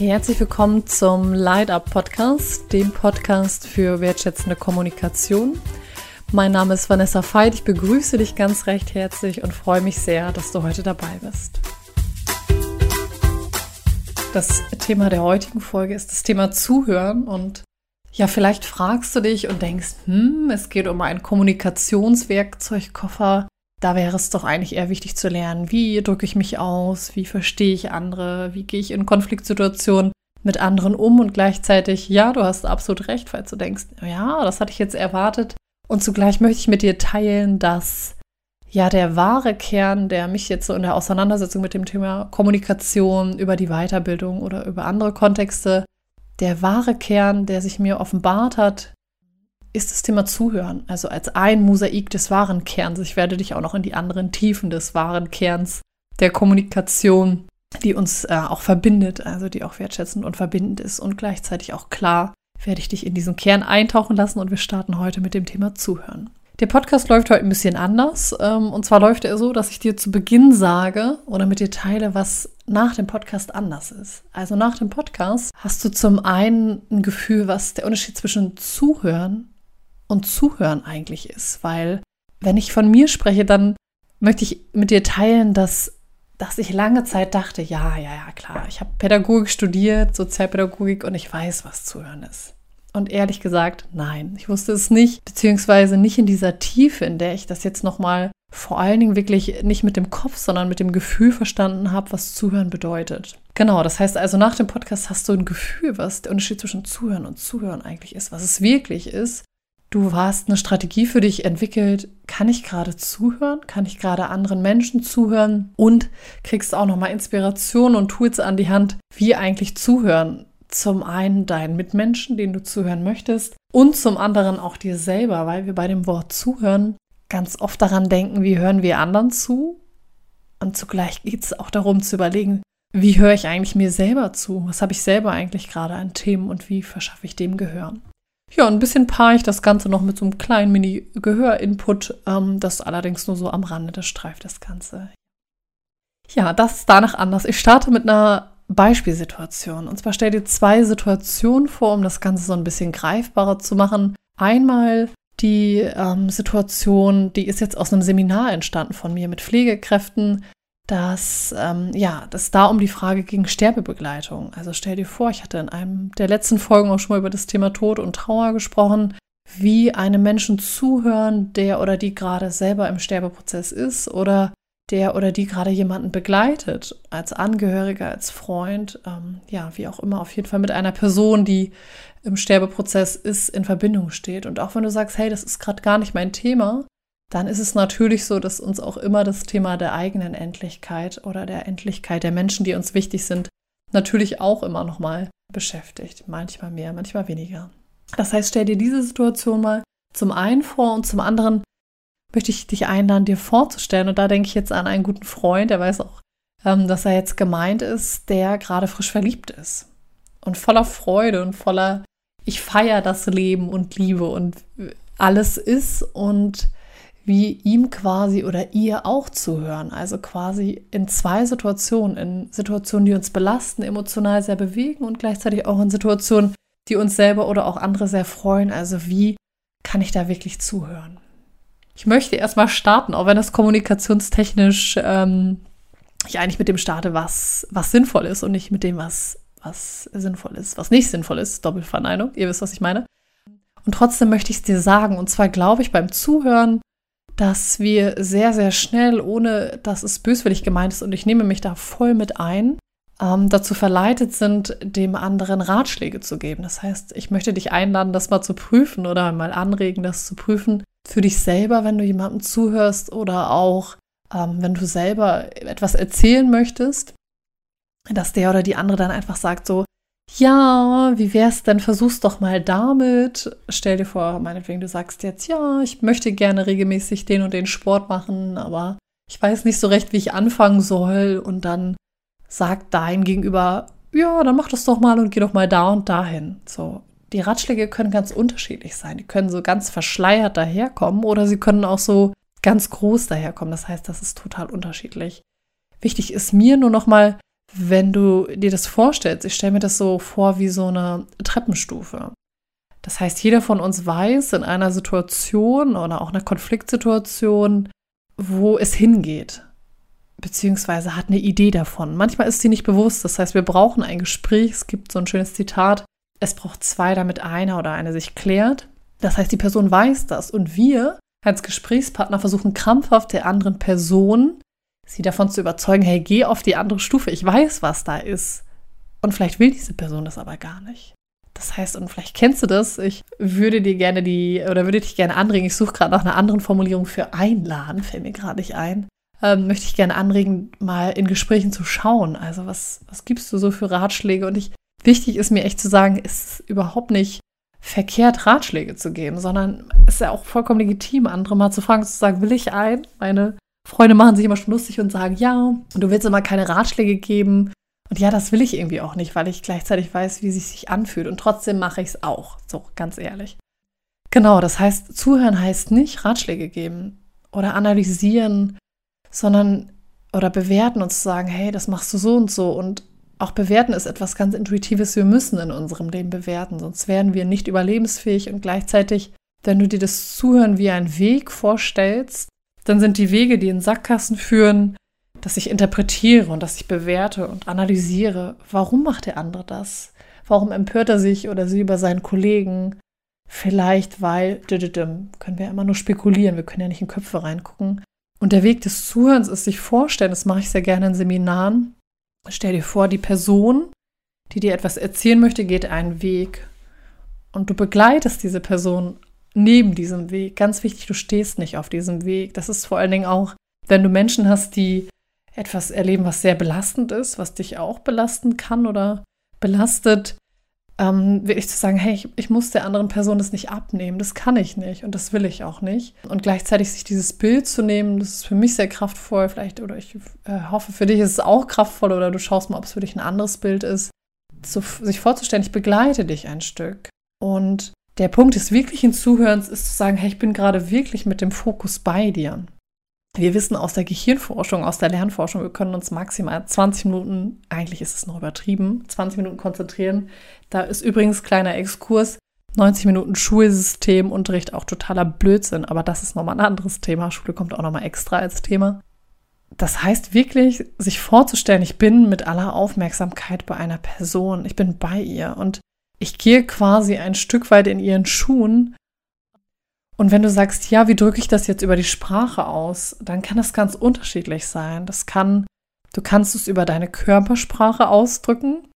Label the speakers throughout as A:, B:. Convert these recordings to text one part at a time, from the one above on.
A: Herzlich willkommen zum Light Up Podcast, dem Podcast für wertschätzende Kommunikation. Mein Name ist Vanessa Veit. Ich begrüße dich ganz recht herzlich und freue mich sehr, dass du heute dabei bist. Das Thema der heutigen Folge ist das Thema Zuhören und ja, vielleicht fragst du dich und denkst, hm, es geht um einen Kommunikationswerkzeugkoffer. Da wäre es doch eigentlich eher wichtig zu lernen, wie drücke ich mich aus, wie verstehe ich andere, wie gehe ich in Konfliktsituationen mit anderen um und gleichzeitig, ja, du hast absolut recht, falls du denkst, ja, das hatte ich jetzt erwartet. Und zugleich möchte ich mit dir teilen, dass ja der wahre Kern, der mich jetzt so in der Auseinandersetzung mit dem Thema Kommunikation über die Weiterbildung oder über andere Kontexte, der wahre Kern, der sich mir offenbart hat, ist das Thema Zuhören. Also als ein Mosaik des wahren Kerns. Ich werde dich auch noch in die anderen Tiefen des wahren Kerns der Kommunikation, die uns äh, auch verbindet, also die auch wertschätzend und verbindend ist und gleichzeitig auch klar, werde ich dich in diesen Kern eintauchen lassen und wir starten heute mit dem Thema Zuhören. Der Podcast läuft heute ein bisschen anders. Ähm, und zwar läuft er so, dass ich dir zu Beginn sage oder mit dir teile, was nach dem Podcast anders ist. Also nach dem Podcast hast du zum einen ein Gefühl, was der Unterschied zwischen Zuhören und Zuhören eigentlich ist. Weil wenn ich von mir spreche, dann möchte ich mit dir teilen, dass, dass ich lange Zeit dachte, ja, ja, ja, klar, ich habe Pädagogik studiert, Sozialpädagogik und ich weiß, was Zuhören ist. Und ehrlich gesagt, nein, ich wusste es nicht, beziehungsweise nicht in dieser Tiefe, in der ich das jetzt nochmal vor allen Dingen wirklich nicht mit dem Kopf, sondern mit dem Gefühl verstanden habe, was Zuhören bedeutet. Genau, das heißt also, nach dem Podcast hast du ein Gefühl, was der Unterschied zwischen Zuhören und Zuhören eigentlich ist, was es wirklich ist. Du hast eine Strategie für dich entwickelt, kann ich gerade zuhören, kann ich gerade anderen Menschen zuhören und kriegst auch nochmal Inspiration und Tools an die Hand, wie eigentlich zuhören zum einen deinen Mitmenschen, denen du zuhören möchtest, und zum anderen auch dir selber, weil wir bei dem Wort zuhören ganz oft daran denken, wie hören wir anderen zu. Und zugleich geht es auch darum zu überlegen, wie höre ich eigentlich mir selber zu? Was habe ich selber eigentlich gerade an Themen und wie verschaffe ich dem Gehör? Ja, ein bisschen paare ich das Ganze noch mit so einem kleinen Mini-Gehör-Input, ähm, das allerdings nur so am Rande, das streift das Ganze. Ja, das ist danach anders. Ich starte mit einer Beispielsituation. Und zwar stell dir zwei Situationen vor, um das Ganze so ein bisschen greifbarer zu machen. Einmal die ähm, Situation, die ist jetzt aus einem Seminar entstanden von mir mit Pflegekräften, dass ähm, ja, dass da um die Frage ging Sterbebegleitung. Also stell dir vor, ich hatte in einem der letzten Folgen auch schon mal über das Thema Tod und Trauer gesprochen, wie einem Menschen zuhören, der oder die gerade selber im Sterbeprozess ist oder der oder die gerade jemanden begleitet, als Angehöriger, als Freund, ähm, ja, wie auch immer, auf jeden Fall mit einer Person, die im Sterbeprozess ist, in Verbindung steht. Und auch wenn du sagst, hey, das ist gerade gar nicht mein Thema, dann ist es natürlich so, dass uns auch immer das Thema der eigenen Endlichkeit oder der Endlichkeit der Menschen, die uns wichtig sind, natürlich auch immer noch mal beschäftigt. Manchmal mehr, manchmal weniger. Das heißt, stell dir diese Situation mal zum einen vor und zum anderen möchte ich dich einladen, dir vorzustellen. Und da denke ich jetzt an einen guten Freund, der weiß auch, ähm, dass er jetzt gemeint ist, der gerade frisch verliebt ist. Und voller Freude und voller, ich feiere das Leben und Liebe und alles ist und wie ihm quasi oder ihr auch zuhören. Also quasi in zwei Situationen, in Situationen, die uns belasten, emotional sehr bewegen und gleichzeitig auch in Situationen, die uns selber oder auch andere sehr freuen. Also wie kann ich da wirklich zuhören? Ich möchte erstmal starten, auch wenn das kommunikationstechnisch ähm, ich eigentlich mit dem starte, was, was sinnvoll ist und nicht mit dem, was, was sinnvoll ist, was nicht sinnvoll ist. Doppelverneinung, ihr wisst, was ich meine. Und trotzdem möchte ich es dir sagen, und zwar glaube ich beim Zuhören, dass wir sehr, sehr schnell, ohne dass es böswillig gemeint ist, und ich nehme mich da voll mit ein, ähm, dazu verleitet sind, dem anderen Ratschläge zu geben. Das heißt, ich möchte dich einladen, das mal zu prüfen oder mal anregen, das zu prüfen für dich selber, wenn du jemandem zuhörst oder auch ähm, wenn du selber etwas erzählen möchtest, dass der oder die andere dann einfach sagt so, ja, wie wär's denn, versuch's doch mal damit. Stell dir vor, meinetwegen, du sagst jetzt, ja, ich möchte gerne regelmäßig den und den Sport machen, aber ich weiß nicht so recht, wie ich anfangen soll. Und dann sagt dein Gegenüber, ja, dann mach das doch mal und geh doch mal da und dahin. So, die Ratschläge können ganz unterschiedlich sein. Die können so ganz verschleiert daherkommen oder sie können auch so ganz groß daherkommen. Das heißt, das ist total unterschiedlich. Wichtig ist mir nur noch mal, wenn du dir das vorstellst, ich stelle mir das so vor wie so eine Treppenstufe. Das heißt, jeder von uns weiß in einer Situation oder auch einer Konfliktsituation, wo es hingeht, beziehungsweise hat eine Idee davon. Manchmal ist sie nicht bewusst. Das heißt, wir brauchen ein Gespräch. Es gibt so ein schönes Zitat. Es braucht zwei, damit einer oder eine sich klärt. Das heißt, die Person weiß das und wir als Gesprächspartner versuchen krampfhaft der anderen Person sie davon zu überzeugen, hey, geh auf die andere Stufe, ich weiß, was da ist. Und vielleicht will diese Person das aber gar nicht. Das heißt, und vielleicht kennst du das, ich würde dir gerne die, oder würde dich gerne anregen, ich suche gerade nach einer anderen Formulierung für einladen, fällt mir gerade nicht ein. Ähm, möchte ich gerne anregen, mal in Gesprächen zu schauen. Also, was, was gibst du so für Ratschläge? Und ich, wichtig ist mir echt zu sagen, es ist überhaupt nicht verkehrt, Ratschläge zu geben, sondern es ist ja auch vollkommen legitim, andere mal zu fragen, zu sagen, will ich ein? Meine Freunde machen sich immer schon lustig und sagen, ja, du willst immer keine Ratschläge geben. Und ja, das will ich irgendwie auch nicht, weil ich gleichzeitig weiß, wie es sich anfühlt. Und trotzdem mache ich es auch. So, ganz ehrlich. Genau, das heißt, zuhören heißt nicht Ratschläge geben oder analysieren, sondern oder bewerten und zu sagen, hey, das machst du so und so. Und auch bewerten ist etwas ganz Intuitives. Wir müssen in unserem Leben bewerten, sonst wären wir nicht überlebensfähig. Und gleichzeitig, wenn du dir das Zuhören wie einen Weg vorstellst, dann sind die Wege, die in Sackgassen führen, dass ich interpretiere und dass ich bewerte und analysiere, warum macht der andere das? Warum empört er sich oder sie über seinen Kollegen? Vielleicht, weil, können wir immer nur spekulieren, wir können ja nicht in Köpfe reingucken. Und der Weg des Zuhörens ist sich vorstellen, das mache ich sehr gerne in Seminaren. Stell dir vor, die Person, die dir etwas erzählen möchte, geht einen Weg. Und du begleitest diese Person neben diesem Weg. Ganz wichtig, du stehst nicht auf diesem Weg. Das ist vor allen Dingen auch, wenn du Menschen hast, die etwas erleben, was sehr belastend ist, was dich auch belasten kann oder belastet, ähm, wirklich zu sagen, hey, ich, ich, muss der anderen Person das nicht abnehmen, das kann ich nicht und das will ich auch nicht. Und gleichzeitig sich dieses Bild zu nehmen, das ist für mich sehr kraftvoll, vielleicht, oder ich äh, hoffe, für dich ist es auch kraftvoll oder du schaust mal, ob es für dich ein anderes Bild ist, zu, sich vorzustellen, ich begleite dich ein Stück. Und der Punkt des wirklichen Zuhörens ist zu sagen, hey, ich bin gerade wirklich mit dem Fokus bei dir. Wir wissen aus der Gehirnforschung, aus der Lernforschung, wir können uns maximal 20 Minuten, eigentlich ist es noch übertrieben, 20 Minuten konzentrieren. Da ist übrigens kleiner Exkurs, 90 Minuten Schulsystem, Unterricht auch totaler Blödsinn, aber das ist nochmal ein anderes Thema. Schule kommt auch nochmal extra als Thema. Das heißt wirklich, sich vorzustellen, ich bin mit aller Aufmerksamkeit bei einer Person, ich bin bei ihr und ich gehe quasi ein Stück weit in ihren Schuhen. Und wenn du sagst, ja, wie drücke ich das jetzt über die Sprache aus, dann kann das ganz unterschiedlich sein. Das kann, du kannst es über deine Körpersprache ausdrücken.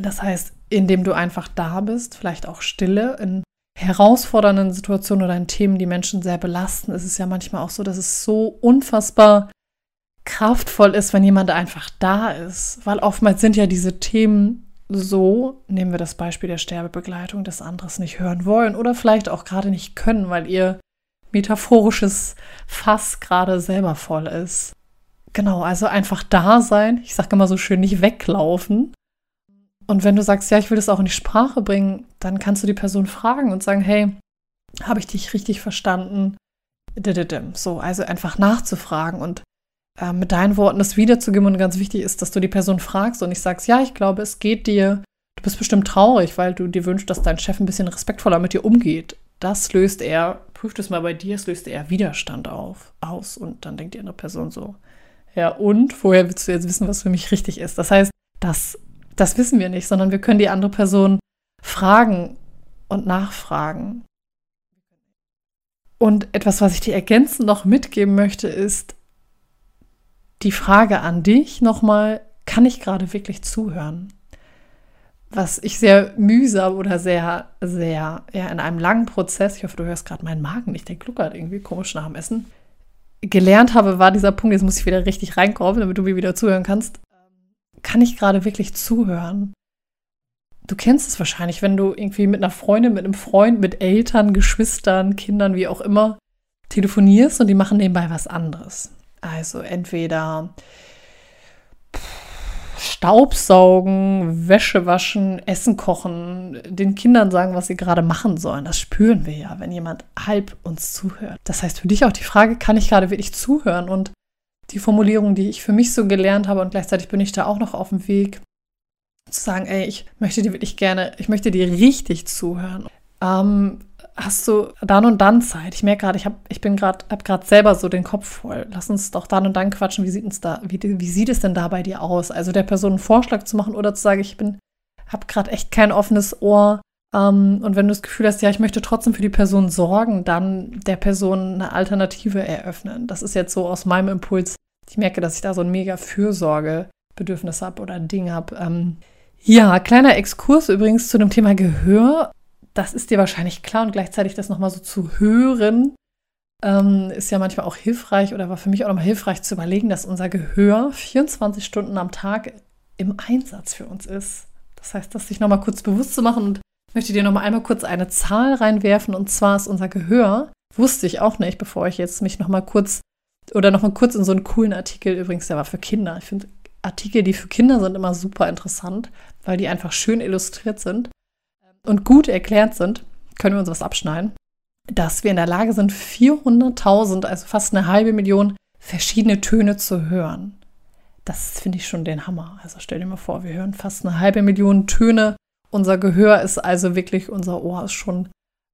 A: Das heißt, indem du einfach da bist, vielleicht auch stille, in herausfordernden Situationen oder in Themen, die Menschen sehr belasten, ist es ja manchmal auch so, dass es so unfassbar kraftvoll ist, wenn jemand einfach da ist. Weil oftmals sind ja diese Themen so, nehmen wir das Beispiel der Sterbebegleitung, des anderes nicht hören wollen oder vielleicht auch gerade nicht können, weil ihr metaphorisches Fass gerade selber voll ist. Genau, also einfach da sein. Ich sage immer so schön, nicht weglaufen. Und wenn du sagst, ja, ich will das auch in die Sprache bringen, dann kannst du die Person fragen und sagen, hey, habe ich dich richtig verstanden? So, also einfach nachzufragen und äh, mit deinen Worten das wiederzugeben. Und ganz wichtig ist, dass du die Person fragst und nicht sagst, ja, ich glaube, es geht dir, du bist bestimmt traurig, weil du dir wünschst, dass dein Chef ein bisschen respektvoller mit dir umgeht. Das löst er, prüft es mal bei dir, es löst er Widerstand auf, aus. Und dann denkt die andere Person so, ja, und woher willst du jetzt wissen, was für mich richtig ist? Das heißt, das, das wissen wir nicht, sondern wir können die andere Person fragen und nachfragen. Und etwas, was ich dir ergänzend noch mitgeben möchte, ist, die Frage an dich nochmal, kann ich gerade wirklich zuhören? Was ich sehr mühsam oder sehr, sehr, ja, in einem langen Prozess, ich hoffe, du hörst gerade meinen Magen nicht, der gluckert irgendwie komisch nach dem Essen, gelernt habe, war dieser Punkt, jetzt muss ich wieder richtig reinkommen, damit du mir wieder zuhören kannst. Kann ich gerade wirklich zuhören? Du kennst es wahrscheinlich, wenn du irgendwie mit einer Freundin, mit einem Freund, mit Eltern, Geschwistern, Kindern, wie auch immer, telefonierst und die machen nebenbei was anderes. Also entweder Staubsaugen, Wäsche waschen, Essen kochen, den Kindern sagen, was sie gerade machen sollen. Das spüren wir ja, wenn jemand halb uns zuhört. Das heißt für dich auch die Frage, kann ich gerade wirklich zuhören? Und die Formulierung, die ich für mich so gelernt habe und gleichzeitig bin ich da auch noch auf dem Weg, zu sagen, ey, ich möchte dir wirklich gerne, ich möchte dir richtig zuhören. Ähm, hast du dann und dann Zeit? Ich merke gerade, ich ich bin gerade, habe gerade selber so den Kopf voll. Lass uns doch dann und dann quatschen. Wie sieht es da, wie, wie sieht es denn da bei dir aus? Also der Person einen Vorschlag zu machen oder zu sagen, ich bin, habe gerade echt kein offenes Ohr. Ähm, und wenn du das Gefühl hast, ja, ich möchte trotzdem für die Person sorgen, dann der Person eine Alternative eröffnen. Das ist jetzt so aus meinem Impuls. Ich merke, dass ich da so ein mega Fürsorgebedürfnis habe oder ein Ding habe. Ähm, ja, kleiner Exkurs übrigens zu dem Thema Gehör. Das ist dir wahrscheinlich klar und gleichzeitig das nochmal so zu hören, ähm, ist ja manchmal auch hilfreich oder war für mich auch nochmal hilfreich zu überlegen, dass unser Gehör 24 Stunden am Tag im Einsatz für uns ist. Das heißt, das sich nochmal kurz bewusst zu machen und möchte dir nochmal einmal kurz eine Zahl reinwerfen und zwar ist unser Gehör, wusste ich auch nicht, bevor ich jetzt mich nochmal kurz oder nochmal kurz in so einen coolen Artikel, übrigens, der war für Kinder. Ich finde Artikel, die für Kinder sind, immer super interessant, weil die einfach schön illustriert sind und gut erklärt sind. Können wir uns was abschneiden? Dass wir in der Lage sind, 400.000, also fast eine halbe Million verschiedene Töne zu hören. Das finde ich schon den Hammer. Also stell dir mal vor, wir hören fast eine halbe Million Töne. Unser Gehör ist also wirklich, unser Ohr ist schon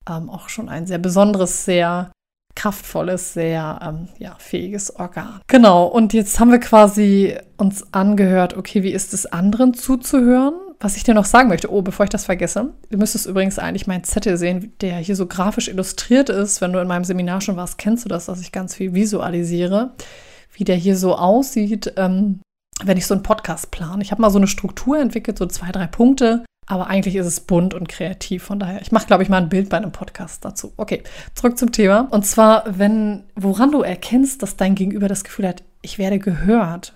A: ähm, auch schon ein sehr besonderes, sehr kraftvolles, sehr ähm, ja, fähiges Organ. Genau, und jetzt haben wir quasi uns angehört, okay, wie ist es anderen zuzuhören? Was ich dir noch sagen möchte, oh, bevor ich das vergesse, du müsstest übrigens eigentlich meinen Zettel sehen, der hier so grafisch illustriert ist. Wenn du in meinem Seminar schon warst, kennst du das, dass ich ganz viel visualisiere, wie der hier so aussieht, ähm, wenn ich so einen Podcast plane. Ich habe mal so eine Struktur entwickelt, so zwei, drei Punkte, aber eigentlich ist es bunt und kreativ. Von daher, ich mache, glaube ich, mal ein Bild bei einem Podcast dazu. Okay, zurück zum Thema. Und zwar, wenn, woran du erkennst, dass dein Gegenüber das Gefühl hat, ich werde gehört.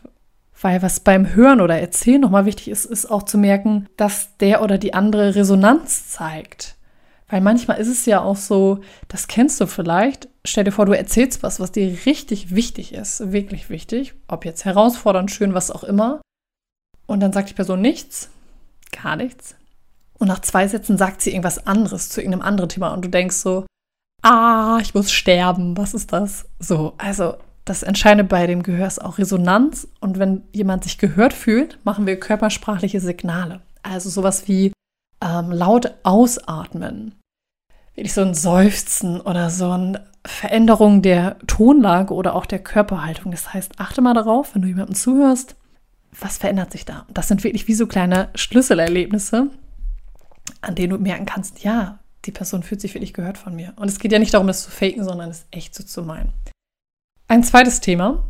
A: Weil was beim Hören oder Erzählen nochmal wichtig ist, ist auch zu merken, dass der oder die andere Resonanz zeigt. Weil manchmal ist es ja auch so, das kennst du vielleicht. Stell dir vor, du erzählst was, was dir richtig wichtig ist, wirklich wichtig, ob jetzt herausfordernd, schön, was auch immer. Und dann sagt die Person nichts, gar nichts. Und nach zwei Sätzen sagt sie irgendwas anderes zu irgendeinem anderen Thema und du denkst so, ah, ich muss sterben, was ist das? So, also das Entscheidende bei dem Gehör ist auch Resonanz. Und wenn jemand sich gehört fühlt, machen wir körpersprachliche Signale. Also sowas wie ähm, laut ausatmen. Wirklich so ein Seufzen oder so eine Veränderung der Tonlage oder auch der Körperhaltung. Das heißt, achte mal darauf, wenn du jemandem zuhörst, was verändert sich da? Das sind wirklich wie so kleine Schlüsselerlebnisse, an denen du merken kannst, ja, die Person fühlt sich wirklich gehört von mir. Und es geht ja nicht darum, das zu faken, sondern es echt so zu meinen. Ein zweites Thema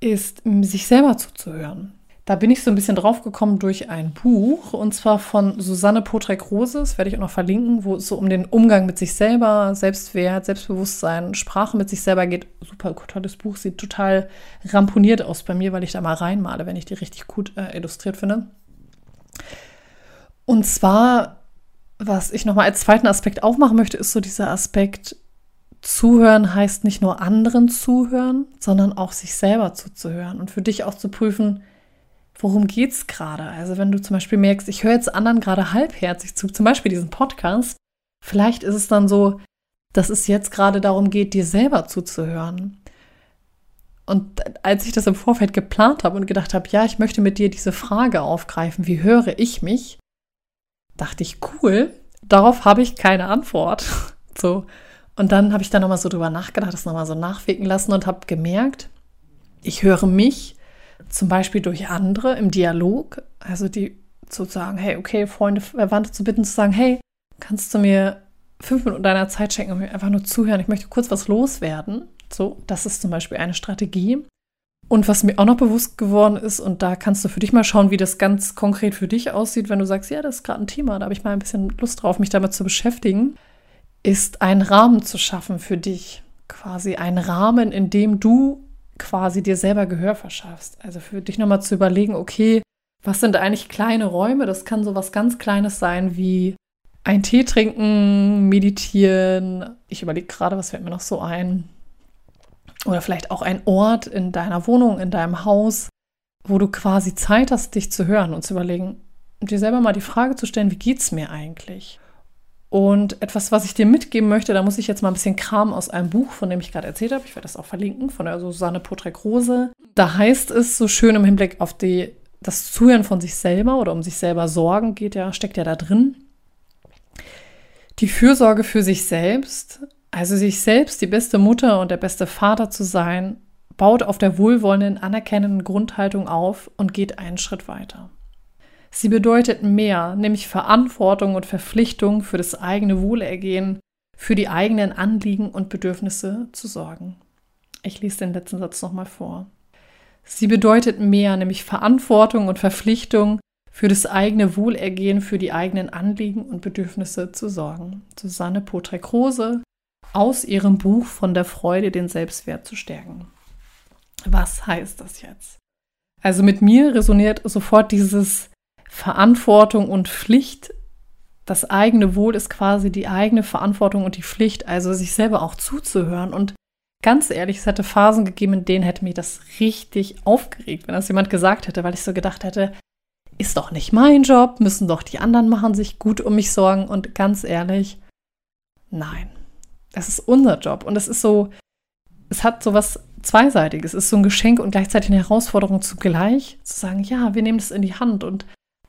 A: ist, sich selber zuzuhören. Da bin ich so ein bisschen drauf gekommen durch ein Buch und zwar von Susanne Potrek-Rose, das werde ich auch noch verlinken, wo es so um den Umgang mit sich selber, Selbstwert, Selbstbewusstsein, Sprache mit sich selber geht. Super tolles Buch, sieht total ramponiert aus bei mir, weil ich da mal reinmale, wenn ich die richtig gut äh, illustriert finde. Und zwar, was ich nochmal als zweiten Aspekt aufmachen möchte, ist so dieser Aspekt, Zuhören heißt nicht nur anderen zuhören, sondern auch sich selber zuzuhören und für dich auch zu prüfen, worum geht es gerade? Also wenn du zum Beispiel merkst, ich höre jetzt anderen gerade halbherzig zu, zum Beispiel diesen Podcast, vielleicht ist es dann so, dass es jetzt gerade darum geht, dir selber zuzuhören. Und als ich das im Vorfeld geplant habe und gedacht habe, ja, ich möchte mit dir diese Frage aufgreifen, wie höre ich mich, dachte ich, cool, darauf habe ich keine Antwort. So. Und dann habe ich da nochmal so drüber nachgedacht, das nochmal so nachwirken lassen und habe gemerkt, ich höre mich zum Beispiel durch andere im Dialog, also die zu sagen, hey, okay, Freunde, Verwandte zu bitten, zu sagen, hey, kannst du mir fünf Minuten deiner Zeit schenken und mir einfach nur zuhören, ich möchte kurz was loswerden. So, das ist zum Beispiel eine Strategie. Und was mir auch noch bewusst geworden ist, und da kannst du für dich mal schauen, wie das ganz konkret für dich aussieht, wenn du sagst, ja, das ist gerade ein Thema, da habe ich mal ein bisschen Lust drauf, mich damit zu beschäftigen, ist einen Rahmen zu schaffen für dich. Quasi ein Rahmen, in dem du quasi dir selber Gehör verschaffst. Also für dich nochmal zu überlegen, okay, was sind eigentlich kleine Räume? Das kann so was ganz Kleines sein wie ein Tee trinken, meditieren. Ich überlege gerade, was fällt mir noch so ein. Oder vielleicht auch ein Ort in deiner Wohnung, in deinem Haus, wo du quasi Zeit hast, dich zu hören und zu überlegen, dir selber mal die Frage zu stellen, wie geht es mir eigentlich? Und etwas, was ich dir mitgeben möchte, da muss ich jetzt mal ein bisschen Kram aus einem Buch, von dem ich gerade erzählt habe. Ich werde das auch verlinken, von der Susanne Potrek-Rose. Da heißt es so schön im Hinblick auf die, das Zuhören von sich selber oder um sich selber sorgen geht ja, steckt ja da drin. Die Fürsorge für sich selbst, also sich selbst die beste Mutter und der beste Vater zu sein, baut auf der wohlwollenden, anerkennenden Grundhaltung auf und geht einen Schritt weiter. Sie bedeutet mehr, nämlich Verantwortung und Verpflichtung für das eigene Wohlergehen, für die eigenen Anliegen und Bedürfnisse zu sorgen. Ich lese den letzten Satz nochmal vor. Sie bedeutet mehr, nämlich Verantwortung und Verpflichtung für das eigene Wohlergehen, für die eigenen Anliegen und Bedürfnisse zu sorgen. Susanne Potrek-Rose aus ihrem Buch von der Freude, den Selbstwert zu stärken. Was heißt das jetzt? Also mit mir resoniert sofort dieses Verantwortung und Pflicht. Das eigene Wohl ist quasi die eigene Verantwortung und die Pflicht, also sich selber auch zuzuhören. Und ganz ehrlich, es hätte Phasen gegeben, in denen hätte mich das richtig aufgeregt, wenn das jemand gesagt hätte, weil ich so gedacht hätte, ist doch nicht mein Job, müssen doch die anderen machen, sich gut um mich sorgen. Und ganz ehrlich, nein, das ist unser Job. Und es ist so, es hat so was Zweiseitiges. Es ist so ein Geschenk und gleichzeitig eine Herausforderung zugleich, zu sagen, ja, wir nehmen das in die Hand und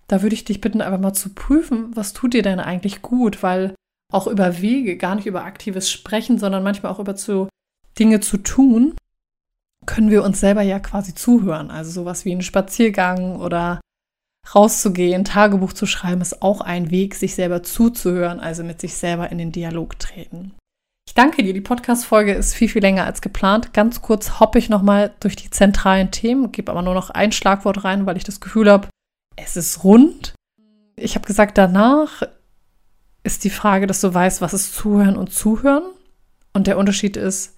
A: da würde ich dich bitten, einfach mal zu prüfen, was tut dir denn eigentlich gut, weil auch über Wege, gar nicht über aktives Sprechen, sondern manchmal auch über zu, Dinge zu tun, können wir uns selber ja quasi zuhören. Also sowas wie ein Spaziergang oder rauszugehen, Tagebuch zu schreiben, ist auch ein Weg, sich selber zuzuhören, also mit sich selber in den Dialog treten. Ich danke dir. Die Podcast-Folge ist viel, viel länger als geplant. Ganz kurz hoppe ich nochmal durch die zentralen Themen, gebe aber nur noch ein Schlagwort rein, weil ich das Gefühl habe, es ist rund. Ich habe gesagt, danach ist die Frage, dass du weißt, was ist Zuhören und Zuhören. Und der Unterschied ist,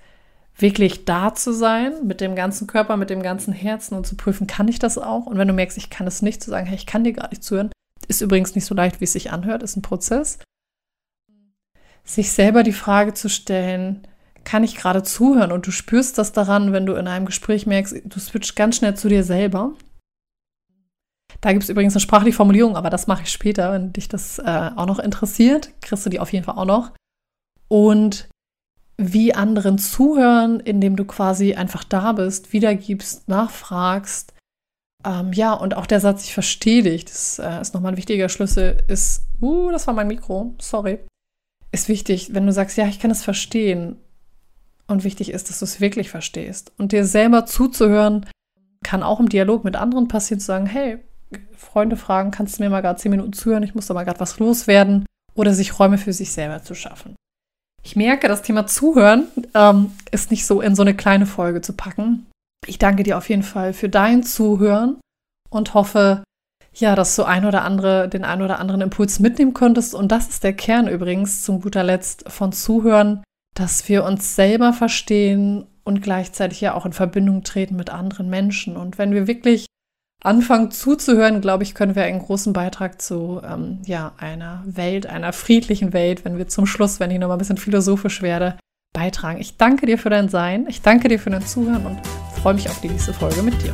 A: wirklich da zu sein, mit dem ganzen Körper, mit dem ganzen Herzen und zu prüfen, kann ich das auch? Und wenn du merkst, ich kann es nicht, zu sagen, hey, ich kann dir gar nicht zuhören, ist übrigens nicht so leicht, wie es sich anhört, ist ein Prozess. Sich selber die Frage zu stellen, kann ich gerade zuhören? Und du spürst das daran, wenn du in einem Gespräch merkst, du switcht ganz schnell zu dir selber da gibt es übrigens eine sprachliche Formulierung, aber das mache ich später, wenn dich das äh, auch noch interessiert. Kriegst du die auf jeden Fall auch noch. Und wie anderen zuhören, indem du quasi einfach da bist, wiedergibst, nachfragst. Ähm, ja, und auch der Satz, ich verstehe dich, das äh, ist nochmal ein wichtiger Schlüssel, ist, uh, das war mein Mikro, sorry, ist wichtig, wenn du sagst, ja, ich kann es verstehen. Und wichtig ist, dass du es wirklich verstehst. Und dir selber zuzuhören, kann auch im Dialog mit anderen passieren, zu sagen, hey, Freunde fragen, kannst du mir mal gerade zehn Minuten zuhören, ich muss da mal gerade was loswerden oder sich Räume für sich selber zu schaffen. Ich merke, das Thema Zuhören ähm, ist nicht so in so eine kleine Folge zu packen. Ich danke dir auf jeden Fall für dein Zuhören und hoffe, ja, dass du ein oder andere, den ein oder anderen Impuls mitnehmen konntest. Und das ist der Kern übrigens zum guter Letzt von Zuhören, dass wir uns selber verstehen und gleichzeitig ja auch in Verbindung treten mit anderen Menschen. Und wenn wir wirklich anfangen zuzuhören, glaube ich, können wir einen großen Beitrag zu ähm, ja, einer Welt, einer friedlichen Welt, wenn wir zum Schluss, wenn ich noch mal ein bisschen philosophisch werde, beitragen. Ich danke dir für dein Sein, ich danke dir für dein Zuhören und freue mich auf die nächste Folge mit dir.